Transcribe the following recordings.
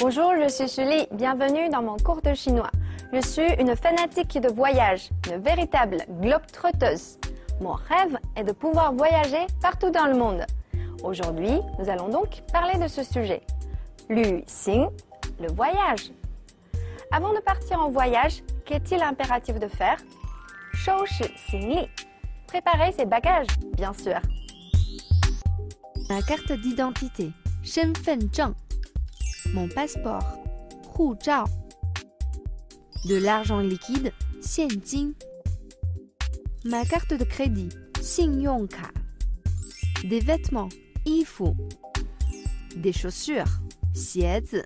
Bonjour, je suis Julie. Bienvenue dans mon cours de chinois. Je suis une fanatique de voyage, une véritable globe-trotteuse. Mon rêve est de pouvoir voyager partout dans le monde. Aujourd'hui, nous allons donc parler de ce sujet. Lu Xing, le voyage. Avant de partir en voyage, qu'est-il impératif de faire? Shou Xing Préparer ses bagages, bien sûr. La carte d'identité. Shenfen Zhang mon passeport, Hu Zhao. De l'argent liquide, Xianjing. Ma carte de crédit, Xing Yonka. Des vêtements, Yifu. Des chaussures, Xiezi.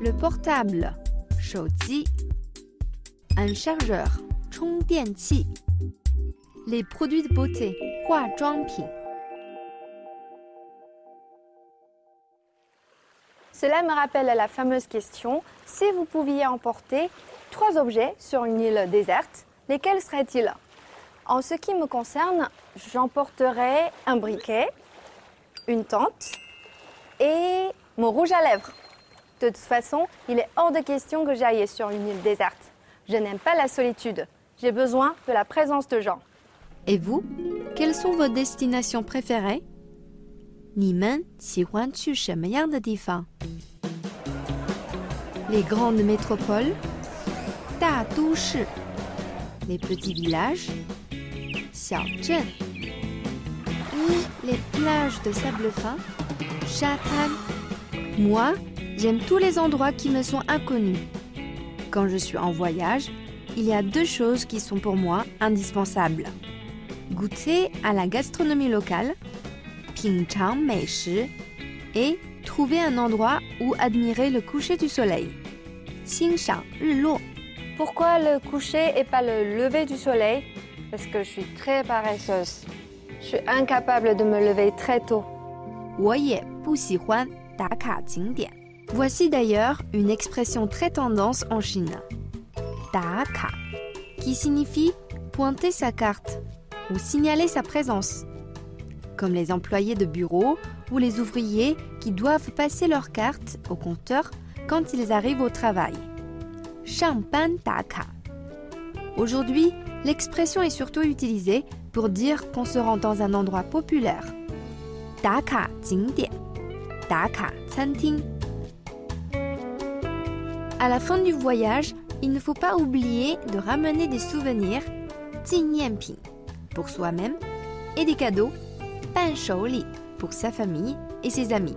Le portable, Shouji. Un chargeur, Chongdianqi. Les produits de beauté, Huazhuangping. Cela me rappelle la fameuse question si vous pouviez emporter trois objets sur une île déserte, lesquels seraient-ils? En ce qui me concerne, j'emporterais un briquet, une tente et mon rouge à lèvres. De toute façon, il est hors de question que j'aille sur une île déserte. Je n'aime pas la solitude. J'ai besoin de la présence de gens. Et vous Quelles sont vos destinations préférées? 你们喜欢去什么样的地方？Les grandes métropoles, 大都市 les petits villages, 小镇 ou les plages de sable fin, 沙滩 Moi, j'aime tous les endroits qui me sont inconnus. Quand je suis en voyage, il y a deux choses qui sont pour moi indispensables. Goûter à la gastronomie locale et trouver un endroit où admirer le coucher du soleil. Pourquoi le coucher et pas le lever du soleil? Parce que je suis très paresseuse. Je suis incapable de me lever très tôt. Voici d'ailleurs une expression très tendance en Chine. Daka, qui signifie pointer sa carte ou signaler sa présence comme les employés de bureau ou les ouvriers qui doivent passer leur carte au compteur quand ils arrivent au travail. Champagne Daka. Aujourd'hui, l'expression est surtout utilisée pour dire qu'on se rend dans un endroit populaire. Daka Jingdian. Daka. À la fin du voyage, il ne faut pas oublier de ramener des souvenirs, pour soi-même, et des cadeaux pour sa famille et ses amis.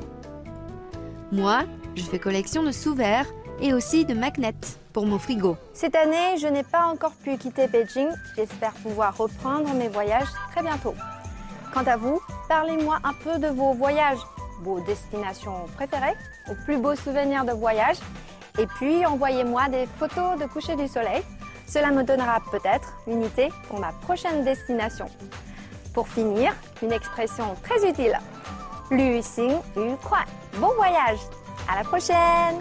Moi, je fais collection de sous-verres et aussi de magnets pour mon frigo. Cette année, je n'ai pas encore pu quitter Beijing. J'espère pouvoir reprendre mes voyages très bientôt. Quant à vous, parlez-moi un peu de vos voyages, vos destinations préférées, vos plus beaux souvenirs de voyage. Et puis, envoyez-moi des photos de coucher du soleil. Cela me donnera peut-être une idée pour ma prochaine destination. Pour finir, une expression très utile. Bon voyage. À la prochaine.